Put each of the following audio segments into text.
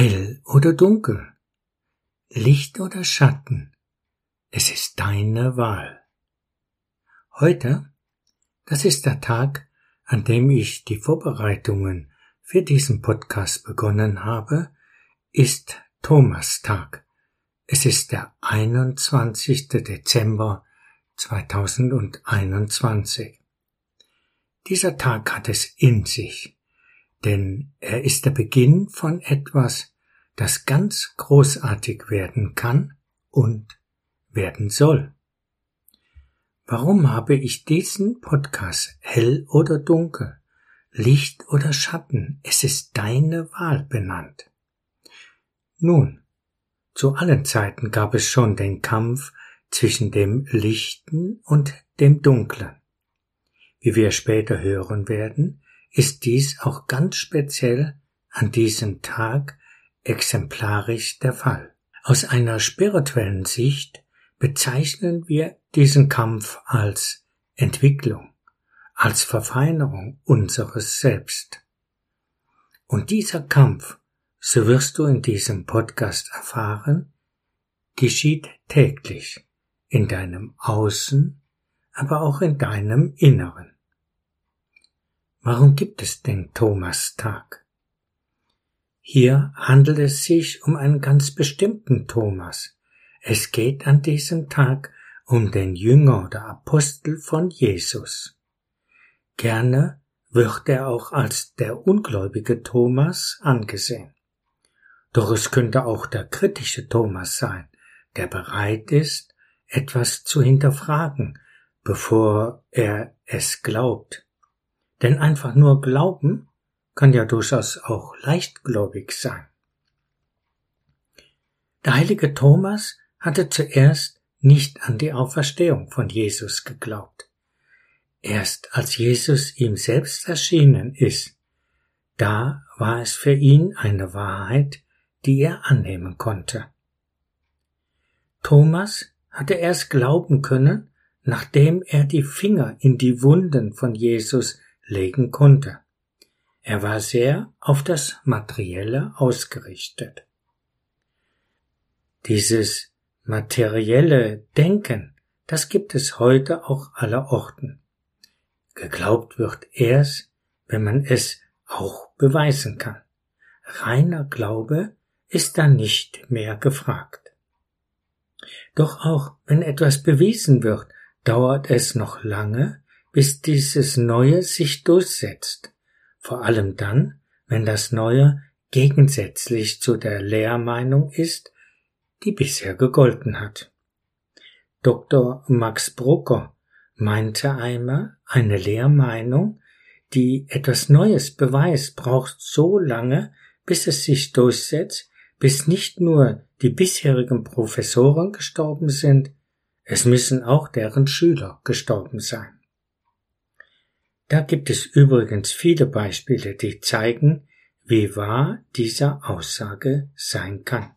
Hell oder dunkel, Licht oder Schatten, es ist deine Wahl. Heute, das ist der Tag, an dem ich die Vorbereitungen für diesen Podcast begonnen habe, ist Thomastag. Es ist der 21. Dezember 2021. Dieser Tag hat es in sich denn er ist der Beginn von etwas, das ganz großartig werden kann und werden soll. Warum habe ich diesen Podcast hell oder dunkel, Licht oder Schatten, es ist deine Wahl benannt? Nun, zu allen Zeiten gab es schon den Kampf zwischen dem Lichten und dem Dunklen. Wie wir später hören werden, ist dies auch ganz speziell an diesem Tag exemplarisch der Fall. Aus einer spirituellen Sicht bezeichnen wir diesen Kampf als Entwicklung, als Verfeinerung unseres Selbst. Und dieser Kampf, so wirst du in diesem Podcast erfahren, geschieht täglich in deinem Außen, aber auch in deinem Inneren. Warum gibt es den Thomastag? Hier handelt es sich um einen ganz bestimmten Thomas. Es geht an diesem Tag um den Jünger oder Apostel von Jesus. Gerne wird er auch als der ungläubige Thomas angesehen. Doch es könnte auch der kritische Thomas sein, der bereit ist, etwas zu hinterfragen, bevor er es glaubt. Denn einfach nur Glauben kann ja durchaus auch leichtgläubig sein. Der heilige Thomas hatte zuerst nicht an die Auferstehung von Jesus geglaubt. Erst als Jesus ihm selbst erschienen ist, da war es für ihn eine Wahrheit, die er annehmen konnte. Thomas hatte erst glauben können, nachdem er die Finger in die Wunden von Jesus legen konnte. Er war sehr auf das Materielle ausgerichtet. Dieses materielle Denken, das gibt es heute auch aller Orten. Geglaubt wird erst, wenn man es auch beweisen kann. Reiner Glaube ist dann nicht mehr gefragt. Doch auch wenn etwas bewiesen wird, dauert es noch lange, bis dieses Neue sich durchsetzt, vor allem dann, wenn das Neue gegensätzlich zu der Lehrmeinung ist, die bisher gegolten hat. Dr. Max Brucker meinte einmal, eine Lehrmeinung, die etwas Neues beweist, braucht so lange, bis es sich durchsetzt, bis nicht nur die bisherigen Professoren gestorben sind, es müssen auch deren Schüler gestorben sein. Da gibt es übrigens viele Beispiele, die zeigen, wie wahr dieser Aussage sein kann.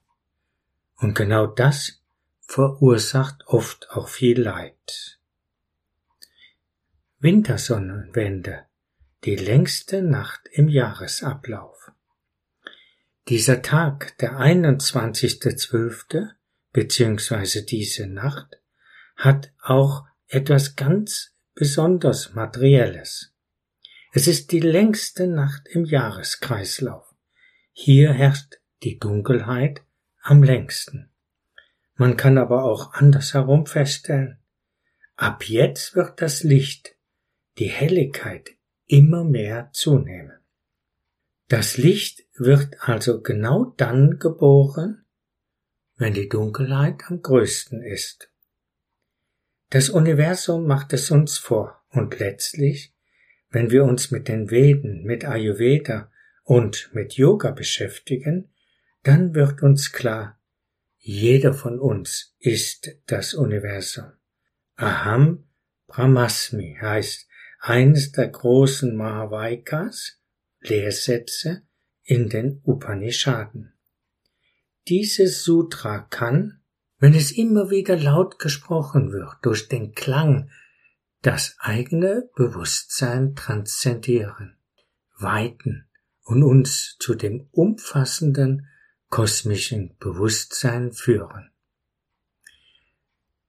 Und genau das verursacht oft auch viel Leid. Wintersonnenwende, die längste Nacht im Jahresablauf. Dieser Tag, der 21.12., beziehungsweise diese Nacht, hat auch etwas ganz besonders Materielles. Es ist die längste Nacht im Jahreskreislauf. Hier herrscht die Dunkelheit am längsten. Man kann aber auch andersherum feststellen, ab jetzt wird das Licht, die Helligkeit immer mehr zunehmen. Das Licht wird also genau dann geboren, wenn die Dunkelheit am größten ist. Das Universum macht es uns vor und letztlich, wenn wir uns mit den Veden, mit Ayurveda und mit Yoga beschäftigen, dann wird uns klar, jeder von uns ist das Universum. Aham Brahmasmi heißt eines der großen Mahavaikas, Lehrsätze in den Upanishaden. Dieses Sutra kann wenn es immer wieder laut gesprochen wird, durch den Klang, das eigene Bewusstsein transzendieren, weiten und uns zu dem umfassenden kosmischen Bewusstsein führen.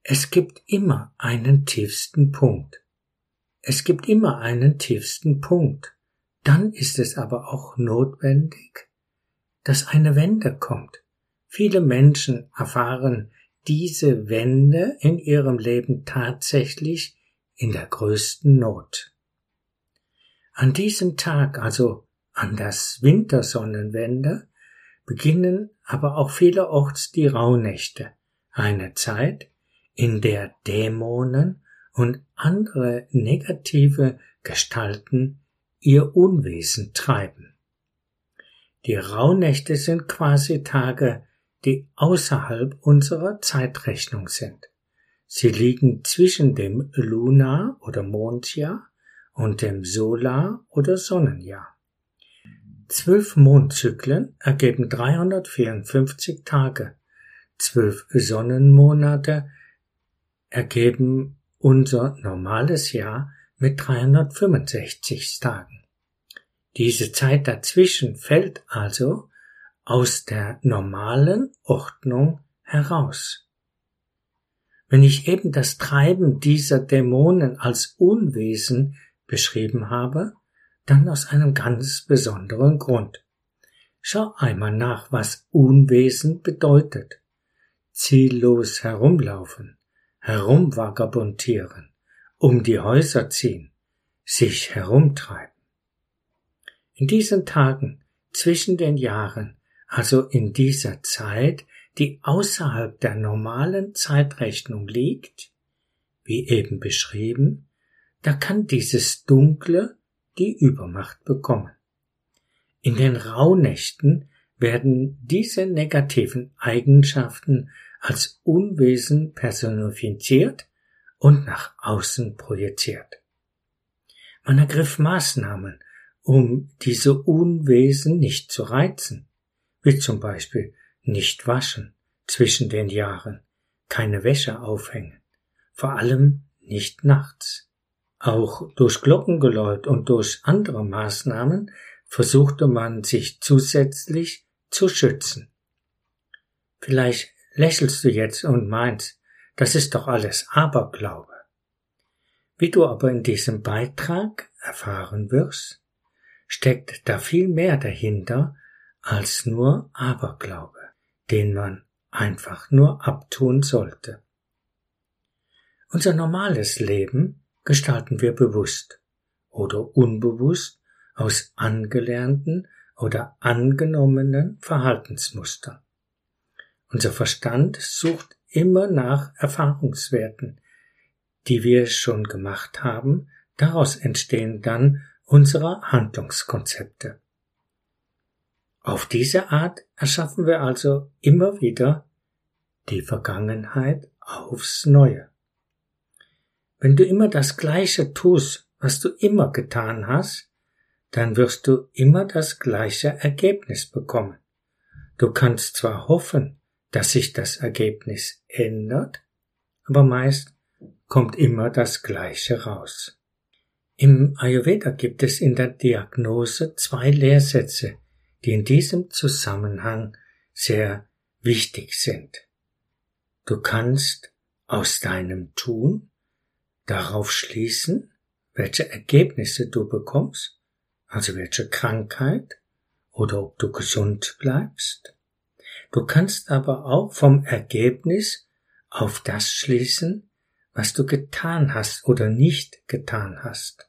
Es gibt immer einen tiefsten Punkt. Es gibt immer einen tiefsten Punkt. Dann ist es aber auch notwendig, dass eine Wende kommt. Viele Menschen erfahren diese Wende in ihrem Leben tatsächlich in der größten Not. An diesem Tag, also an das Wintersonnenwende, beginnen aber auch vielerorts die Rauhnächte, eine Zeit, in der Dämonen und andere negative Gestalten ihr Unwesen treiben. Die Rauhnächte sind quasi Tage, die außerhalb unserer Zeitrechnung sind. Sie liegen zwischen dem Lunar- oder Mondjahr und dem Solar- oder Sonnenjahr. Zwölf Mondzyklen ergeben 354 Tage. Zwölf Sonnenmonate ergeben unser normales Jahr mit 365 Tagen. Diese Zeit dazwischen fällt also aus der normalen Ordnung heraus. Wenn ich eben das Treiben dieser Dämonen als Unwesen beschrieben habe, dann aus einem ganz besonderen Grund. Schau einmal nach, was Unwesen bedeutet. Ziellos herumlaufen, herumvagabundieren, um die Häuser ziehen, sich herumtreiben. In diesen Tagen zwischen den Jahren, also in dieser Zeit, die außerhalb der normalen Zeitrechnung liegt, wie eben beschrieben, da kann dieses Dunkle die Übermacht bekommen. In den Rauhnächten werden diese negativen Eigenschaften als Unwesen personifiziert und nach außen projiziert. Man ergriff Maßnahmen, um diese Unwesen nicht zu reizen, wie zum Beispiel nicht waschen zwischen den Jahren, keine Wäsche aufhängen, vor allem nicht nachts. Auch durch Glockengeläut und durch andere Maßnahmen versuchte man sich zusätzlich zu schützen. Vielleicht lächelst du jetzt und meinst, das ist doch alles Aberglaube. Wie du aber in diesem Beitrag erfahren wirst, steckt da viel mehr dahinter als nur Aberglaube, den man einfach nur abtun sollte. Unser normales Leben gestalten wir bewusst oder unbewusst aus angelernten oder angenommenen Verhaltensmustern. Unser Verstand sucht immer nach Erfahrungswerten, die wir schon gemacht haben, daraus entstehen dann unsere Handlungskonzepte. Auf diese Art erschaffen wir also immer wieder die Vergangenheit aufs Neue. Wenn du immer das Gleiche tust, was du immer getan hast, dann wirst du immer das gleiche Ergebnis bekommen. Du kannst zwar hoffen, dass sich das Ergebnis ändert, aber meist kommt immer das Gleiche raus. Im Ayurveda gibt es in der Diagnose zwei Lehrsätze, die in diesem Zusammenhang sehr wichtig sind. Du kannst aus deinem Tun darauf schließen, welche Ergebnisse du bekommst, also welche Krankheit oder ob du gesund bleibst. Du kannst aber auch vom Ergebnis auf das schließen, was du getan hast oder nicht getan hast.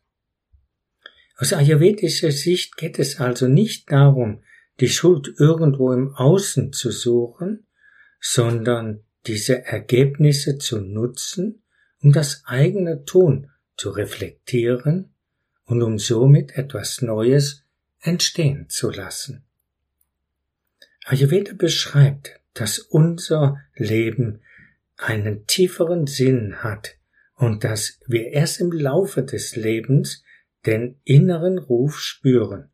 Aus ayurvedischer Sicht geht es also nicht darum, die Schuld irgendwo im Außen zu suchen, sondern diese Ergebnisse zu nutzen, um das eigene Tun zu reflektieren und um somit etwas Neues entstehen zu lassen. Ayurveda beschreibt, dass unser Leben einen tieferen Sinn hat und dass wir erst im Laufe des Lebens den inneren Ruf spüren,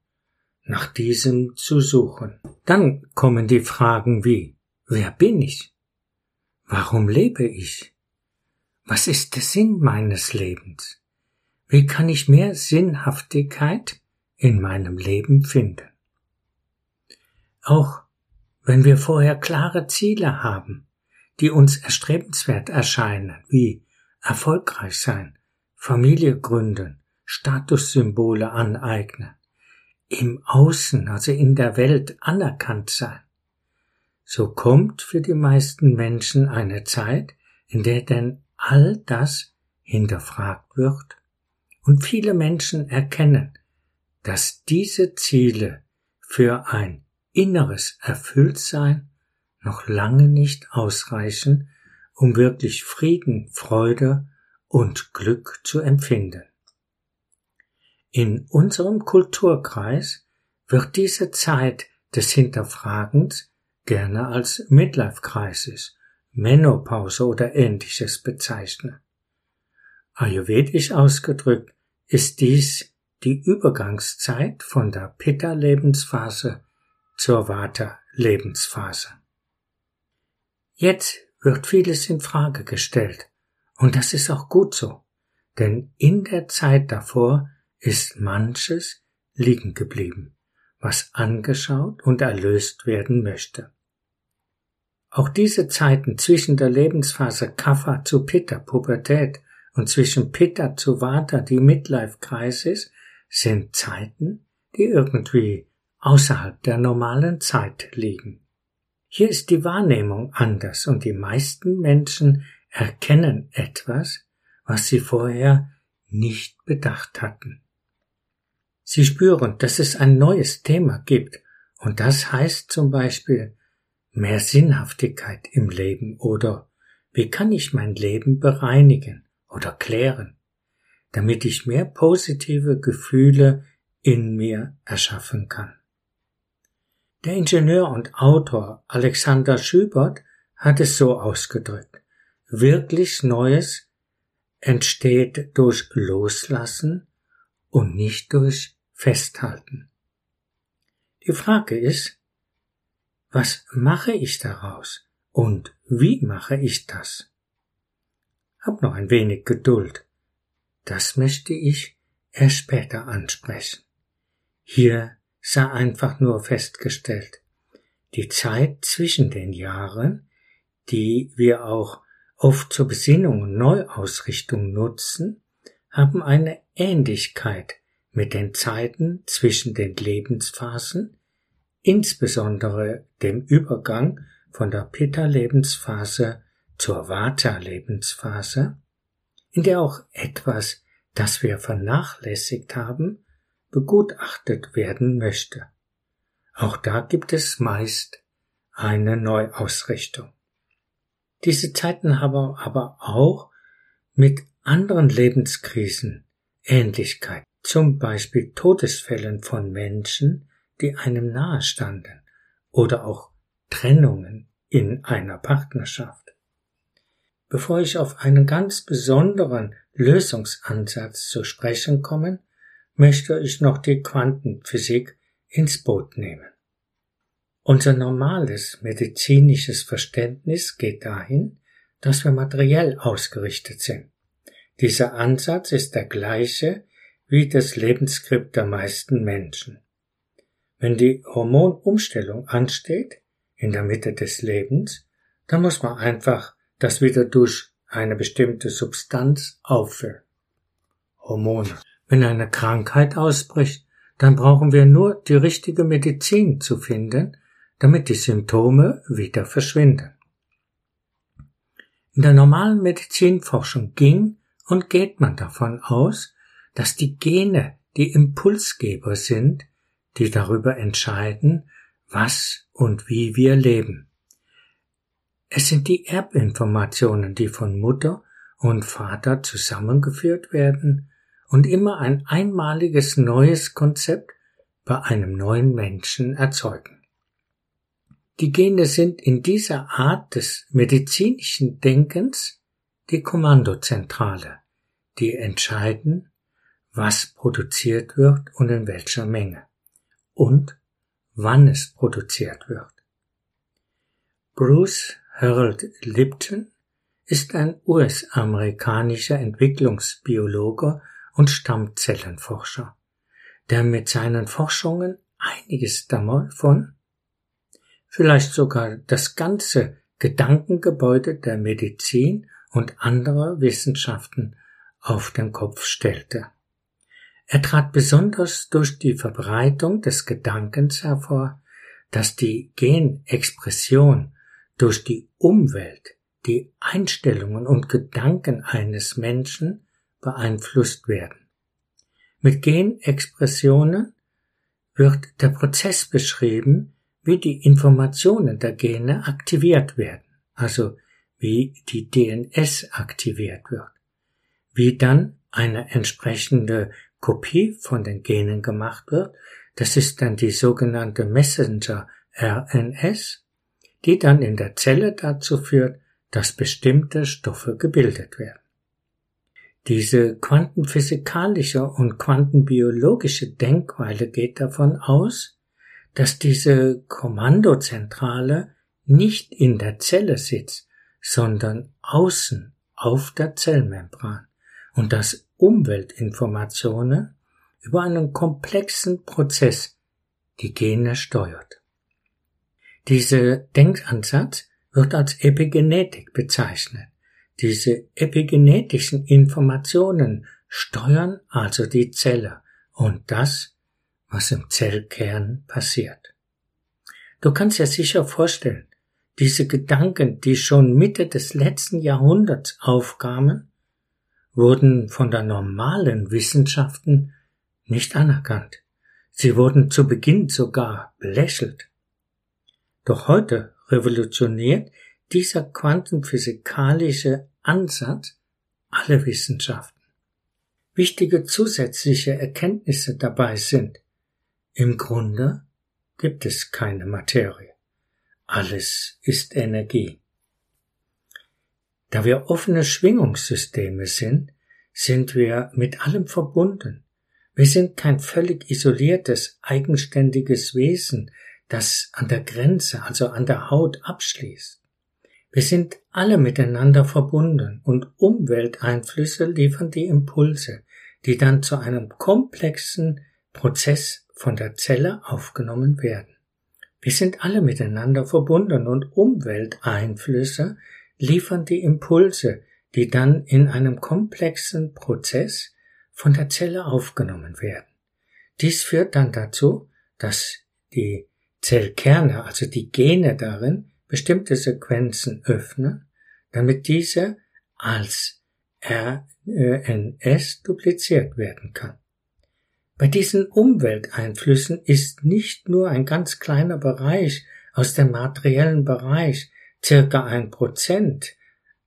nach diesem zu suchen. Dann kommen die Fragen wie, wer bin ich? Warum lebe ich? Was ist der Sinn meines Lebens? Wie kann ich mehr Sinnhaftigkeit in meinem Leben finden? Auch wenn wir vorher klare Ziele haben, die uns erstrebenswert erscheinen, wie erfolgreich sein, Familie gründen, Statussymbole aneignen, im Außen, also in der Welt anerkannt sein, so kommt für die meisten Menschen eine Zeit, in der denn all das hinterfragt wird und viele Menschen erkennen, dass diese Ziele für ein inneres Erfülltsein noch lange nicht ausreichen, um wirklich Frieden, Freude und Glück zu empfinden. In unserem Kulturkreis wird diese Zeit des Hinterfragens gerne als Midlife-Crisis, Menopause oder ähnliches bezeichnet. Ayurvedisch ausgedrückt ist dies die Übergangszeit von der Pitta-Lebensphase zur Vata-Lebensphase. Jetzt wird vieles in Frage gestellt, und das ist auch gut so, denn in der Zeit davor ist manches liegen geblieben, was angeschaut und erlöst werden möchte. Auch diese Zeiten zwischen der Lebensphase Kapha zu Pitta, Pubertät, und zwischen Pitta zu Vata, die Midlife-Crisis, sind Zeiten, die irgendwie außerhalb der normalen Zeit liegen. Hier ist die Wahrnehmung anders und die meisten Menschen erkennen etwas, was sie vorher nicht bedacht hatten. Sie spüren, dass es ein neues Thema gibt, und das heißt zum Beispiel mehr Sinnhaftigkeit im Leben oder wie kann ich mein Leben bereinigen oder klären, damit ich mehr positive Gefühle in mir erschaffen kann. Der Ingenieur und Autor Alexander Schubert hat es so ausgedrückt. Wirklich Neues entsteht durch Loslassen und nicht durch festhalten. Die Frage ist, was mache ich daraus und wie mache ich das? Hab noch ein wenig Geduld. Das möchte ich erst später ansprechen. Hier sei einfach nur festgestellt, die Zeit zwischen den Jahren, die wir auch oft zur Besinnung und Neuausrichtung nutzen, haben eine Ähnlichkeit mit den Zeiten zwischen den Lebensphasen, insbesondere dem Übergang von der Pitta-Lebensphase zur Vata-Lebensphase, in der auch etwas, das wir vernachlässigt haben, begutachtet werden möchte. Auch da gibt es meist eine Neuausrichtung. Diese Zeiten haben aber auch mit anderen Lebenskrisen Ähnlichkeit zum Beispiel Todesfällen von Menschen, die einem nahestanden oder auch Trennungen in einer Partnerschaft. Bevor ich auf einen ganz besonderen Lösungsansatz zu sprechen komme, möchte ich noch die Quantenphysik ins Boot nehmen. Unser normales medizinisches Verständnis geht dahin, dass wir materiell ausgerichtet sind. Dieser Ansatz ist der gleiche wie das Lebensskript der meisten Menschen. Wenn die Hormonumstellung ansteht, in der Mitte des Lebens, dann muss man einfach das wieder durch eine bestimmte Substanz auffüllen. Hormone. Wenn eine Krankheit ausbricht, dann brauchen wir nur die richtige Medizin zu finden, damit die Symptome wieder verschwinden. In der normalen Medizinforschung ging und geht man davon aus, dass die Gene die Impulsgeber sind, die darüber entscheiden, was und wie wir leben. Es sind die Erbinformationen, die von Mutter und Vater zusammengeführt werden und immer ein einmaliges neues Konzept bei einem neuen Menschen erzeugen. Die Gene sind in dieser Art des medizinischen Denkens die Kommandozentrale, die entscheiden, was produziert wird und in welcher Menge und wann es produziert wird. Bruce Harold Lipton ist ein US-amerikanischer Entwicklungsbiologe und Stammzellenforscher, der mit seinen Forschungen einiges davon vielleicht sogar das ganze Gedankengebäude der Medizin und anderer Wissenschaften auf den Kopf stellte. Er trat besonders durch die Verbreitung des Gedankens hervor, dass die Genexpression durch die Umwelt die Einstellungen und Gedanken eines Menschen beeinflusst werden. Mit Genexpressionen wird der Prozess beschrieben, wie die Informationen der Gene aktiviert werden, also wie die DNS aktiviert wird, wie dann eine entsprechende Kopie von den Genen gemacht wird, das ist dann die sogenannte Messenger RNS, die dann in der Zelle dazu führt, dass bestimmte Stoffe gebildet werden. Diese quantenphysikalische und quantenbiologische Denkweise geht davon aus, dass diese Kommandozentrale nicht in der Zelle sitzt, sondern außen auf der Zellmembran und dass Umweltinformationen über einen komplexen Prozess die Gene steuert. Dieser Denkansatz wird als Epigenetik bezeichnet. Diese epigenetischen Informationen steuern also die Zelle und das, was im Zellkern passiert. Du kannst dir sicher vorstellen, diese Gedanken, die schon Mitte des letzten Jahrhunderts aufkamen, wurden von der normalen Wissenschaften nicht anerkannt. Sie wurden zu Beginn sogar belächelt. Doch heute revolutioniert dieser quantenphysikalische Ansatz alle Wissenschaften. Wichtige zusätzliche Erkenntnisse dabei sind, im Grunde gibt es keine Materie. Alles ist Energie. Da wir offene Schwingungssysteme sind, sind wir mit allem verbunden. Wir sind kein völlig isoliertes, eigenständiges Wesen, das an der Grenze, also an der Haut abschließt. Wir sind alle miteinander verbunden und Umwelteinflüsse liefern die Impulse, die dann zu einem komplexen Prozess von der Zelle aufgenommen werden. Wir sind alle miteinander verbunden und Umwelteinflüsse liefern die Impulse, die dann in einem komplexen Prozess von der Zelle aufgenommen werden. Dies führt dann dazu, dass die Zellkerne, also die Gene darin, bestimmte Sequenzen öffnen, damit diese als RNS dupliziert werden kann. Bei diesen Umwelteinflüssen ist nicht nur ein ganz kleiner Bereich aus dem materiellen Bereich, circa ein Prozent,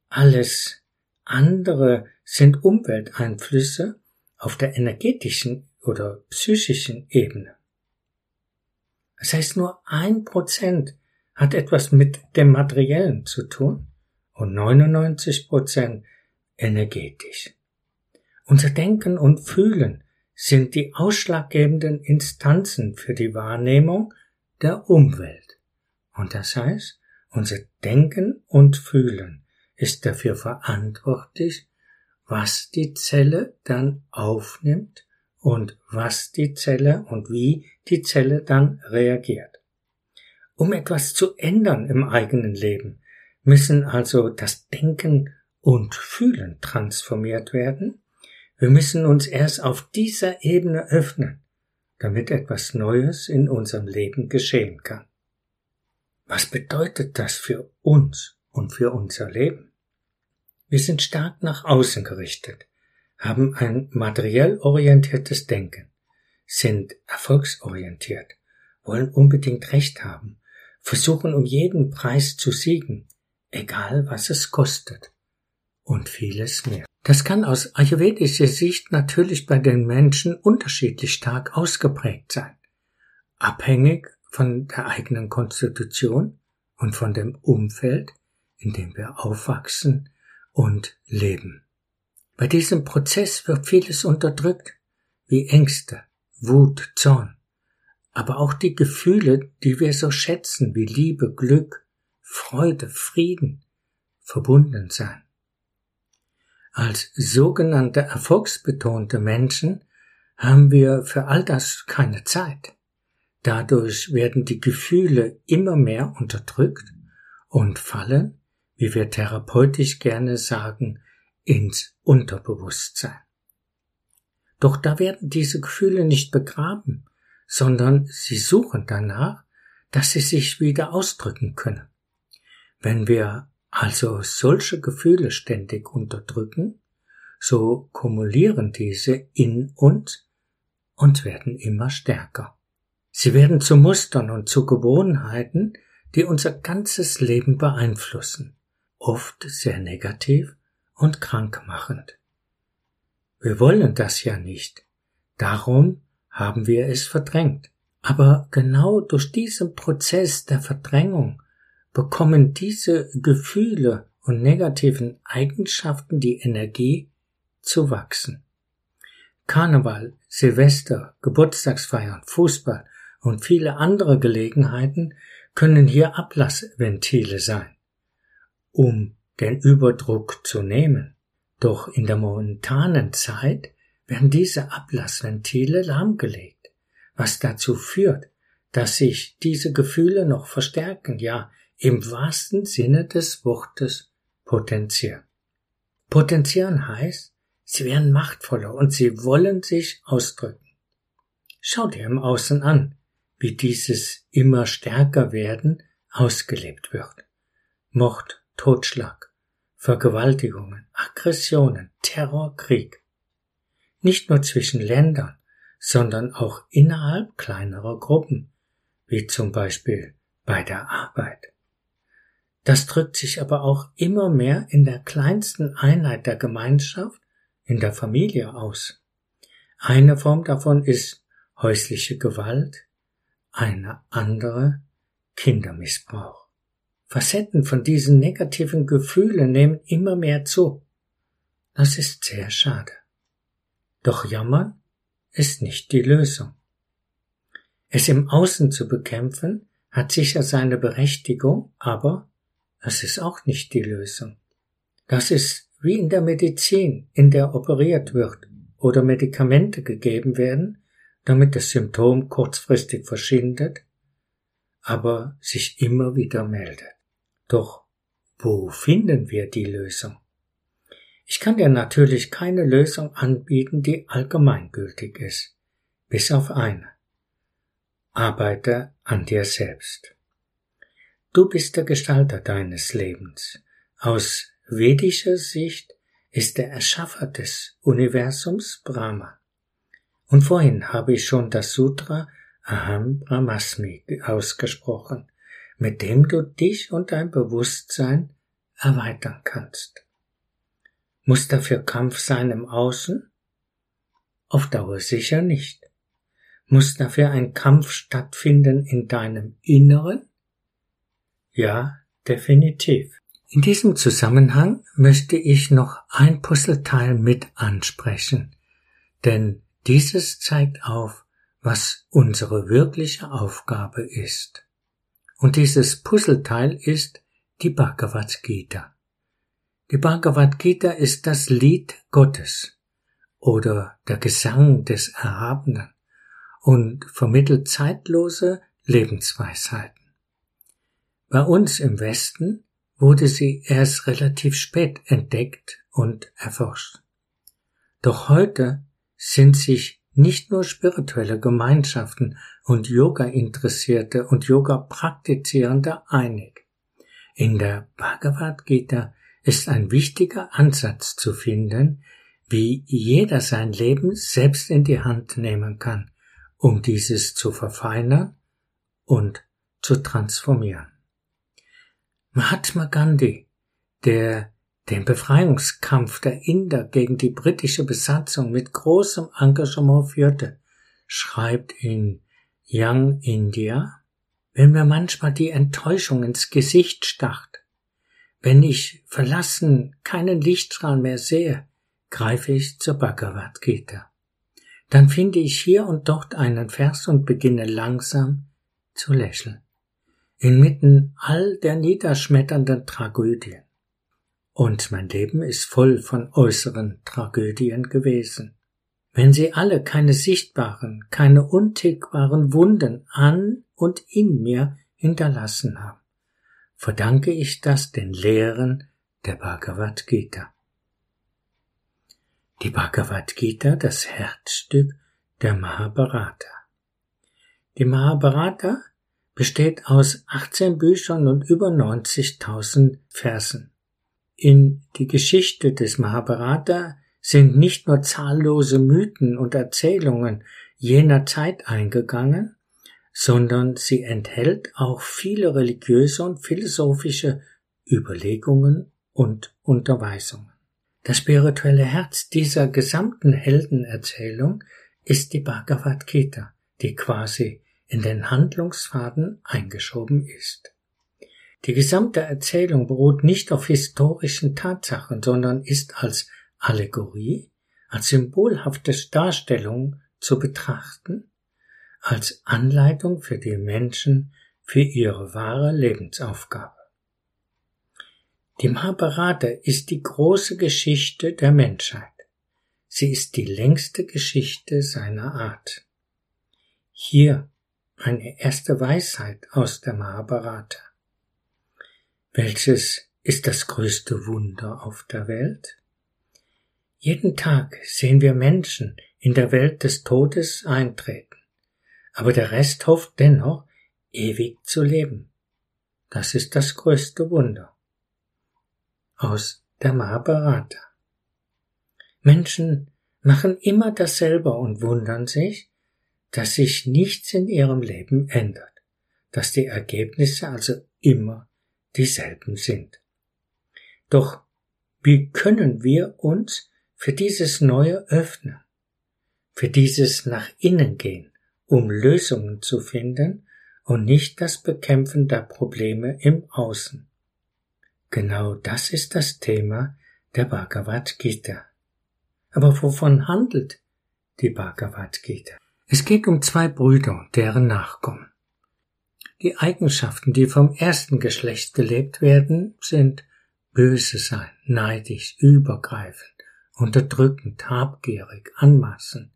alles andere sind Umwelteinflüsse auf der energetischen oder psychischen Ebene. Das heißt, nur ein Prozent hat etwas mit dem Materiellen zu tun und 99 Prozent energetisch. Unser Denken und Fühlen sind die ausschlaggebenden Instanzen für die Wahrnehmung der Umwelt. Und das heißt, unser Denken und Fühlen ist dafür verantwortlich, was die Zelle dann aufnimmt und was die Zelle und wie die Zelle dann reagiert. Um etwas zu ändern im eigenen Leben, müssen also das Denken und Fühlen transformiert werden wir müssen uns erst auf dieser Ebene öffnen, damit etwas Neues in unserem Leben geschehen kann. Was bedeutet das für uns und für unser Leben? Wir sind stark nach außen gerichtet, haben ein materiell orientiertes Denken, sind erfolgsorientiert, wollen unbedingt Recht haben, versuchen um jeden Preis zu siegen, egal was es kostet, und vieles mehr. Das kann aus ayurvedischer Sicht natürlich bei den Menschen unterschiedlich stark ausgeprägt sein, abhängig von der eigenen Konstitution und von dem Umfeld, in dem wir aufwachsen und leben. Bei diesem Prozess wird vieles unterdrückt, wie Ängste, Wut, Zorn, aber auch die Gefühle, die wir so schätzen, wie Liebe, Glück, Freude, Frieden, verbunden sein. Als sogenannte erfolgsbetonte Menschen haben wir für all das keine Zeit. Dadurch werden die Gefühle immer mehr unterdrückt und fallen, wie wir therapeutisch gerne sagen, ins Unterbewusstsein. Doch da werden diese Gefühle nicht begraben, sondern sie suchen danach, dass sie sich wieder ausdrücken können. Wenn wir also solche Gefühle ständig unterdrücken, so kumulieren diese in uns und werden immer stärker. Sie werden zu Mustern und zu Gewohnheiten, die unser ganzes Leben beeinflussen, oft sehr negativ und krankmachend. Wir wollen das ja nicht. Darum haben wir es verdrängt. Aber genau durch diesen Prozess der Verdrängung bekommen diese Gefühle und negativen Eigenschaften die Energie zu wachsen. Karneval, Silvester, Geburtstagsfeiern, Fußball und viele andere Gelegenheiten können hier Ablassventile sein, um den Überdruck zu nehmen. Doch in der momentanen Zeit werden diese Ablassventile lahmgelegt, was dazu führt, dass sich diese Gefühle noch verstärken, ja im wahrsten Sinne des Wortes potenzieren. Potenzieren heißt, sie werden machtvoller und sie wollen sich ausdrücken. Schau dir im Außen an, wie dieses immer stärker werden ausgelebt wird. Mord, Totschlag, Vergewaltigungen, Aggressionen, Terror, Krieg. Nicht nur zwischen Ländern, sondern auch innerhalb kleinerer Gruppen, wie zum Beispiel bei der Arbeit. Das drückt sich aber auch immer mehr in der kleinsten Einheit der Gemeinschaft, in der Familie aus. Eine Form davon ist häusliche Gewalt, eine andere Kindermissbrauch. Facetten von diesen negativen Gefühlen nehmen immer mehr zu. Das ist sehr schade. Doch jammern ist nicht die Lösung. Es im Außen zu bekämpfen hat sicher seine Berechtigung, aber es ist auch nicht die Lösung. Das ist wie in der Medizin, in der operiert wird oder Medikamente gegeben werden, damit das Symptom kurzfristig verschwindet, aber sich immer wieder meldet. Doch wo finden wir die Lösung? Ich kann dir natürlich keine Lösung anbieten, die allgemeingültig ist, bis auf eine. Arbeite an dir selbst. Du bist der Gestalter deines Lebens. Aus vedischer Sicht ist der Erschaffer des Universums Brahma. Und vorhin habe ich schon das Sutra Aham Brahmasmi ausgesprochen mit dem du dich und dein Bewusstsein erweitern kannst. Muss dafür Kampf sein im Außen? Auf Dauer sicher nicht. Muss dafür ein Kampf stattfinden in deinem Inneren? Ja, definitiv. In diesem Zusammenhang möchte ich noch ein Puzzleteil mit ansprechen, denn dieses zeigt auf, was unsere wirkliche Aufgabe ist. Und dieses Puzzleteil ist die Bhagavad Gita. Die Bhagavad Gita ist das Lied Gottes oder der Gesang des Erhabenen und vermittelt zeitlose Lebensweisheiten. Bei uns im Westen wurde sie erst relativ spät entdeckt und erforscht. Doch heute sind sich nicht nur spirituelle Gemeinschaften und Yoga-Interessierte und Yoga-Praktizierende einig. In der Bhagavad Gita ist ein wichtiger Ansatz zu finden, wie jeder sein Leben selbst in die Hand nehmen kann, um dieses zu verfeinern und zu transformieren. Mahatma Gandhi, der den Befreiungskampf der Inder gegen die britische Besatzung mit großem Engagement führte, schreibt in Young India, wenn mir manchmal die Enttäuschung ins Gesicht stacht, wenn ich verlassen keinen Lichtstrahl mehr sehe, greife ich zur Bhagavad Gita. Dann finde ich hier und dort einen Vers und beginne langsam zu lächeln. Inmitten all der niederschmetternden Tragödien und mein Leben ist voll von äußeren Tragödien gewesen. wenn sie alle keine sichtbaren, keine untilgbaren Wunden an und in mir hinterlassen haben, verdanke ich das den Lehren der Bhagavad Gita. Die Bhagavad Gita, das Herzstück der Mahabharata. Die Mahabharata besteht aus 18 Büchern und über 90.000 Versen. In die Geschichte des Mahabharata sind nicht nur zahllose Mythen und Erzählungen jener Zeit eingegangen, sondern sie enthält auch viele religiöse und philosophische Überlegungen und Unterweisungen. Das spirituelle Herz dieser gesamten Heldenerzählung ist die Bhagavad Gita, die quasi in den Handlungsfaden eingeschoben ist. Die gesamte Erzählung beruht nicht auf historischen Tatsachen, sondern ist als Allegorie, als symbolhafte Darstellung zu betrachten, als Anleitung für die Menschen für ihre wahre Lebensaufgabe. Die Mahabharata ist die große Geschichte der Menschheit. Sie ist die längste Geschichte seiner Art. Hier eine erste Weisheit aus der Mahabharata. Welches ist das größte Wunder auf der Welt? Jeden Tag sehen wir Menschen in der Welt des Todes eintreten, aber der Rest hofft dennoch, ewig zu leben. Das ist das größte Wunder. Aus der Mahabharata. Menschen machen immer dasselbe und wundern sich, dass sich nichts in ihrem Leben ändert, dass die Ergebnisse also immer dieselben sind. Doch wie können wir uns für dieses neue Öffnen, für dieses nach innen gehen, um Lösungen zu finden und nicht das Bekämpfen der Probleme im Außen. Genau das ist das Thema der Bhagavad Gita. Aber wovon handelt die Bhagavad Gita? Es geht um zwei Brüder und deren Nachkommen. Die Eigenschaften, die vom ersten Geschlecht gelebt werden, sind böse sein, neidisch, übergreifend, unterdrückend, habgierig, anmaßend.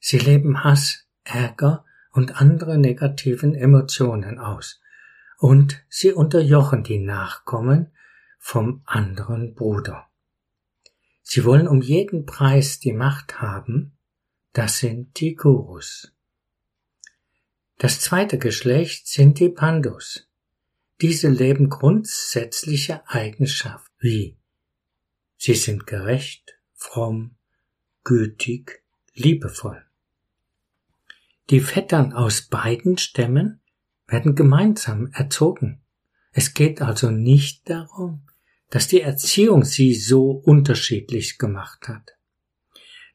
Sie leben Hass, Ärger und andere negativen Emotionen aus. Und sie unterjochen die Nachkommen vom anderen Bruder. Sie wollen um jeden Preis die Macht haben, das sind die Gurus. Das zweite Geschlecht sind die Pandus. Diese leben grundsätzliche Eigenschaften wie sie sind gerecht, fromm, gütig, liebevoll. Die Vettern aus beiden Stämmen werden gemeinsam erzogen. Es geht also nicht darum, dass die Erziehung sie so unterschiedlich gemacht hat.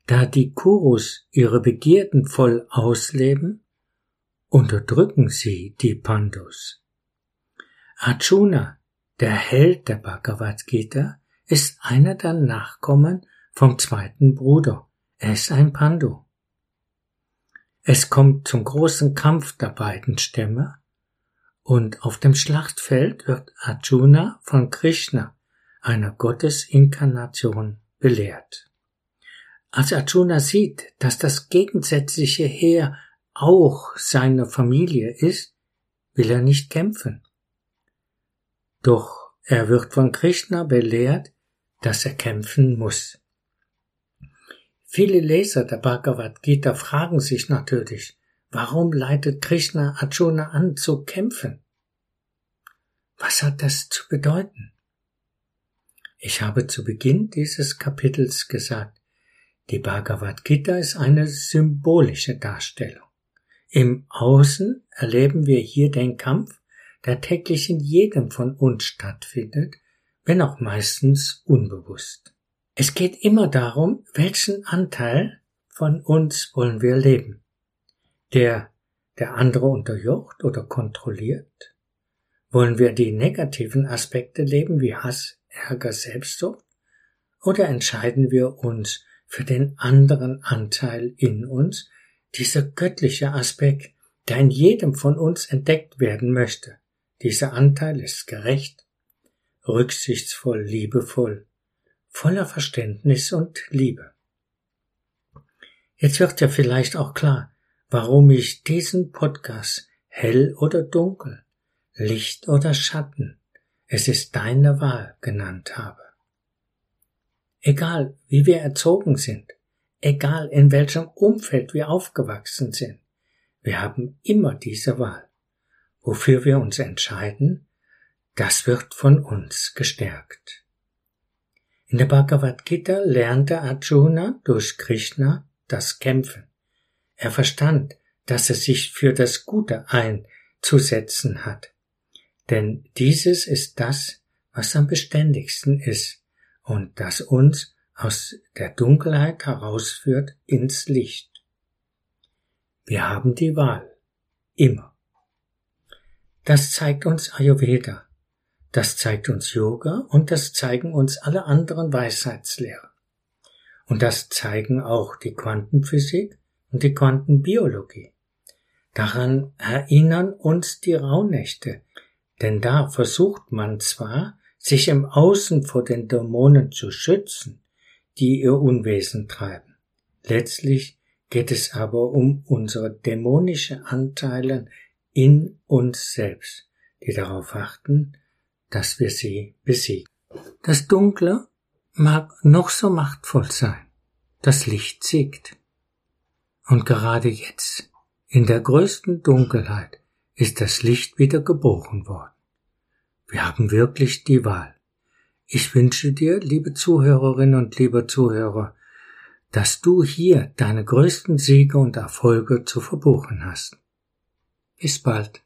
Da die Kurus ihre Begierden voll ausleben, unterdrücken sie die Pandus. Arjuna, der Held der Bhagavad Gita, ist einer der Nachkommen vom zweiten Bruder. Er ist ein Pandu. Es kommt zum großen Kampf der beiden Stämme und auf dem Schlachtfeld wird Arjuna von Krishna, einer Gottesinkarnation, belehrt. Als Arjuna sieht, dass das gegensätzliche Heer auch seine Familie ist, will er nicht kämpfen. Doch er wird von Krishna belehrt, dass er kämpfen muss. Viele Leser der Bhagavad Gita fragen sich natürlich, warum leitet Krishna Arjuna an zu kämpfen? Was hat das zu bedeuten? Ich habe zu Beginn dieses Kapitels gesagt, die Bhagavad Gita ist eine symbolische Darstellung. Im Außen erleben wir hier den Kampf, der täglich in jedem von uns stattfindet, wenn auch meistens unbewusst. Es geht immer darum, welchen Anteil von uns wollen wir leben. Der, der andere unterjocht oder kontrolliert? Wollen wir die negativen Aspekte leben wie Hass, Ärger, Selbstsucht? Oder entscheiden wir uns für den anderen Anteil in uns, dieser göttliche Aspekt, der in jedem von uns entdeckt werden möchte? Dieser Anteil ist gerecht, rücksichtsvoll, liebevoll, voller Verständnis und Liebe. Jetzt wird ja vielleicht auch klar, warum ich diesen Podcast hell oder dunkel, Licht oder Schatten, es ist deine Wahl genannt habe. Egal wie wir erzogen sind, egal in welchem Umfeld wir aufgewachsen sind, wir haben immer diese Wahl. Wofür wir uns entscheiden, das wird von uns gestärkt. In der Bhagavad Gita lernte Arjuna durch Krishna das Kämpfen. Er verstand, dass er sich für das Gute einzusetzen hat. Denn dieses ist das, was am beständigsten ist und das uns aus der Dunkelheit herausführt ins Licht. Wir haben die Wahl. Immer. Das zeigt uns Ayurveda. Das zeigt uns Yoga und das zeigen uns alle anderen Weisheitslehrer. Und das zeigen auch die Quantenphysik und die Quantenbiologie. Daran erinnern uns die Rauhnächte, denn da versucht man zwar, sich im Außen vor den Dämonen zu schützen, die ihr Unwesen treiben. Letztlich geht es aber um unsere dämonische Anteile in uns selbst, die darauf achten, dass wir sie besiegen. Das Dunkle mag noch so machtvoll sein, das Licht siegt. Und gerade jetzt, in der größten Dunkelheit, ist das Licht wieder geboren worden. Wir haben wirklich die Wahl. Ich wünsche dir, liebe Zuhörerinnen und liebe Zuhörer, dass du hier deine größten Siege und Erfolge zu verbuchen hast. Bis bald.